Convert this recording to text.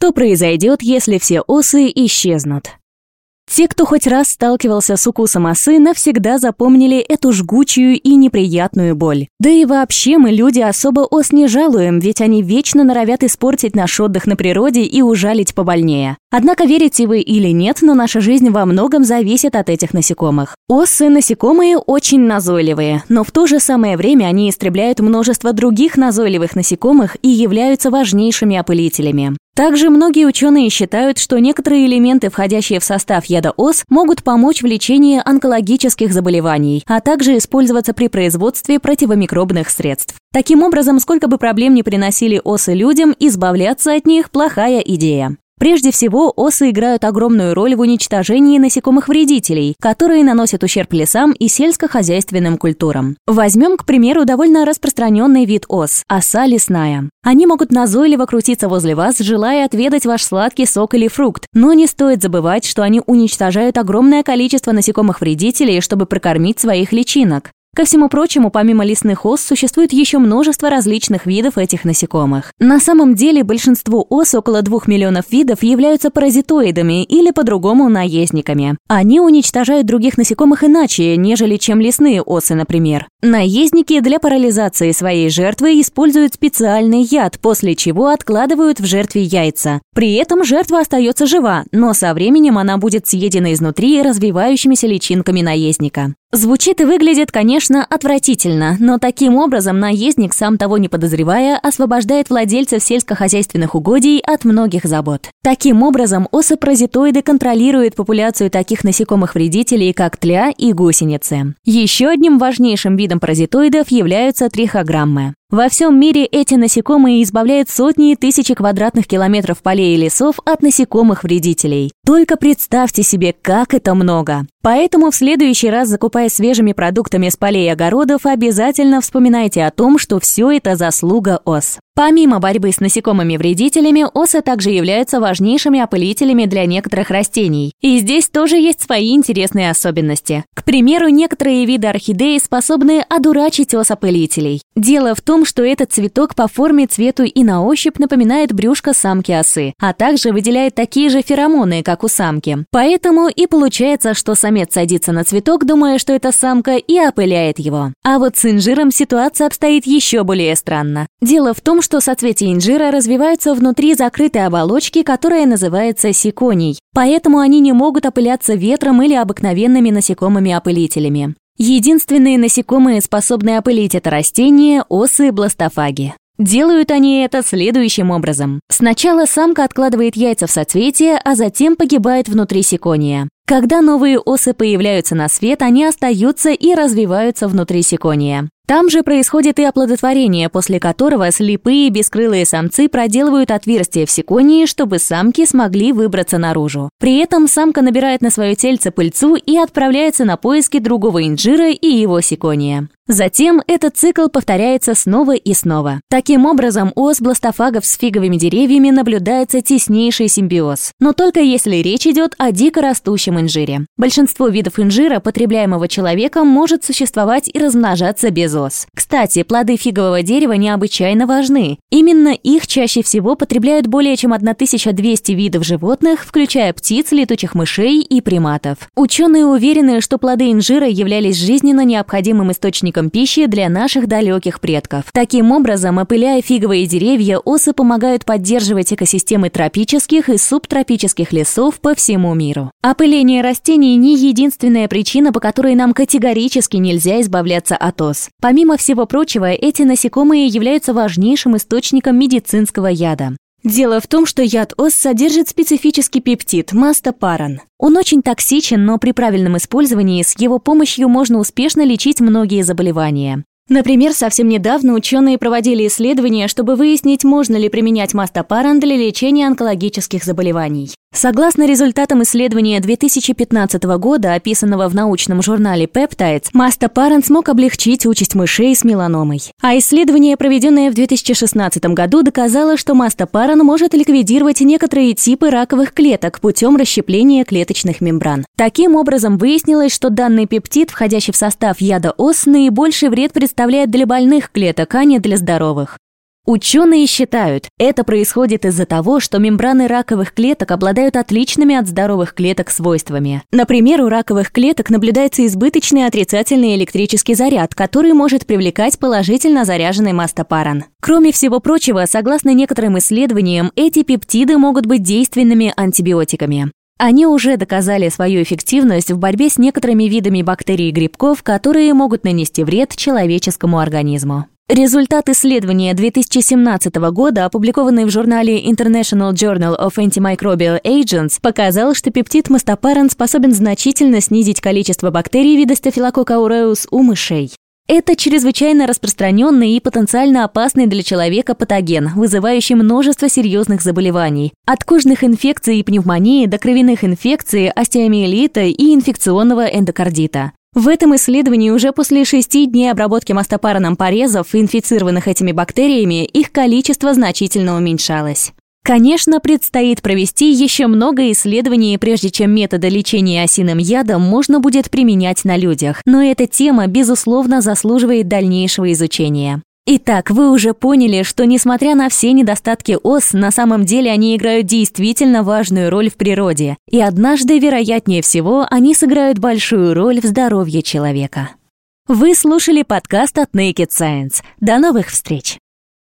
Что произойдет, если все осы исчезнут? Те, кто хоть раз сталкивался с укусом осы, навсегда запомнили эту жгучую и неприятную боль. Да и вообще мы, люди, особо ос не жалуем, ведь они вечно норовят испортить наш отдых на природе и ужалить побольнее. Однако верите вы или нет, но наша жизнь во многом зависит от этих насекомых. Осы – насекомые очень назойливые, но в то же самое время они истребляют множество других назойливых насекомых и являются важнейшими опылителями. Также многие ученые считают, что некоторые элементы, входящие в состав яда ос, могут помочь в лечении онкологических заболеваний, а также использоваться при производстве противомикробных средств. Таким образом, сколько бы проблем ни приносили осы людям, избавляться от них – плохая идея. Прежде всего, осы играют огромную роль в уничтожении насекомых-вредителей, которые наносят ущерб лесам и сельскохозяйственным культурам. Возьмем, к примеру, довольно распространенный вид ос – оса лесная. Они могут назойливо крутиться возле вас, желая отведать ваш сладкий сок или фрукт, но не стоит забывать, что они уничтожают огромное количество насекомых-вредителей, чтобы прокормить своих личинок. Ко всему прочему, помимо лесных ос, существует еще множество различных видов этих насекомых. На самом деле, большинство ос, около 2 миллионов видов, являются паразитоидами или по-другому наездниками. Они уничтожают других насекомых иначе, нежели чем лесные осы, например. Наездники для парализации своей жертвы используют специальный яд, после чего откладывают в жертве яйца. При этом жертва остается жива, но со временем она будет съедена изнутри развивающимися личинками наездника. Звучит и выглядит, конечно, отвратительно, но таким образом наездник, сам того не подозревая, освобождает владельцев сельскохозяйственных угодий от многих забот. Таким образом, осы-паразитоиды контролируют популяцию таких насекомых-вредителей, как тля и гусеницы. Еще одним важнейшим видом паразитоидов являются трихограммы. Во всем мире эти насекомые избавляют сотни и тысячи квадратных километров полей и лесов от насекомых-вредителей. Только представьте себе, как это много. Поэтому в следующий раз, закупая свежими продуктами с полей и огородов, обязательно вспоминайте о том, что все это заслуга ос. Помимо борьбы с насекомыми-вредителями, осы также являются важнейшими опылителями для некоторых растений. И здесь тоже есть свои интересные особенности. К примеру, некоторые виды орхидеи способны одурачить ос-опылителей. Дело в том, что этот цветок по форме, цвету и на ощупь напоминает брюшко самки осы, а также выделяет такие же феромоны, как у самки. Поэтому и получается, что самец садится на цветок, думая, что это самка, и опыляет его. А вот с инжиром ситуация обстоит еще более странно. Дело в том, что соцветия инжира развиваются внутри закрытой оболочки, которая называется сиконий. Поэтому они не могут опыляться ветром или обыкновенными насекомыми-опылителями. Единственные насекомые, способные опылить это растение – осы бластофаги. Делают они это следующим образом. Сначала самка откладывает яйца в соцветие, а затем погибает внутри сикония. Когда новые осы появляются на свет, они остаются и развиваются внутри сикония. Там же происходит и оплодотворение, после которого слепые бескрылые самцы проделывают отверстие в сиконии, чтобы самки смогли выбраться наружу. При этом самка набирает на свое тельце пыльцу и отправляется на поиски другого инжира и его сикония. Затем этот цикл повторяется снова и снова. Таким образом, у бластофагов с фиговыми деревьями наблюдается теснейший симбиоз. Но только если речь идет о дико растущем инжире. Большинство видов инжира, потребляемого человеком, может существовать и размножаться без ос. Кстати, плоды фигового дерева необычайно важны. Именно их чаще всего потребляют более чем 1200 видов животных, включая птиц, летучих мышей и приматов. Ученые уверены, что плоды инжира являлись жизненно необходимым источником пищи для наших далеких предков. Таким образом, опыляя фиговые деревья, осы помогают поддерживать экосистемы тропических и субтропических лесов по всему миру. Опыление растений не единственная причина, по которой нам категорически нельзя избавляться от ос. Помимо всего прочего, эти насекомые являются важнейшим источником медицинского яда. Дело в том, что яд ос содержит специфический пептид – мастопаран. Он очень токсичен, но при правильном использовании с его помощью можно успешно лечить многие заболевания. Например, совсем недавно ученые проводили исследования, чтобы выяснить, можно ли применять мастопаран для лечения онкологических заболеваний. Согласно результатам исследования 2015 года, описанного в научном журнале Peptides, мастопаран смог облегчить участь мышей с меланомой. А исследование, проведенное в 2016 году, доказало, что мастопаран может ликвидировать некоторые типы раковых клеток путем расщепления клеточных мембран. Таким образом, выяснилось, что данный пептид, входящий в состав яда ос, наибольший вред представляет для больных клеток, а не для здоровых. Ученые считают, это происходит из-за того, что мембраны раковых клеток обладают отличными от здоровых клеток свойствами. Например, у раковых клеток наблюдается избыточный отрицательный электрический заряд, который может привлекать положительно заряженный мастопаран. Кроме всего прочего, согласно некоторым исследованиям, эти пептиды могут быть действенными антибиотиками. Они уже доказали свою эффективность в борьбе с некоторыми видами бактерий и грибков, которые могут нанести вред человеческому организму. Результат исследования 2017 года, опубликованный в журнале International Journal of Antimicrobial Agents, показал, что пептид мастопарен способен значительно снизить количество бактерий вида Staphylococcus aureus у мышей. Это чрезвычайно распространенный и потенциально опасный для человека патоген, вызывающий множество серьезных заболеваний. От кожных инфекций и пневмонии до кровяных инфекций, остеомиелита и инфекционного эндокардита. В этом исследовании уже после шести дней обработки мастопараном порезов, инфицированных этими бактериями, их количество значительно уменьшалось. Конечно, предстоит провести еще много исследований, прежде чем методы лечения осиным ядом можно будет применять на людях, но эта тема, безусловно, заслуживает дальнейшего изучения. Итак, вы уже поняли, что несмотря на все недостатки ос, на самом деле они играют действительно важную роль в природе, и однажды, вероятнее всего, они сыграют большую роль в здоровье человека. Вы слушали подкаст от Naked Science. До новых встреч!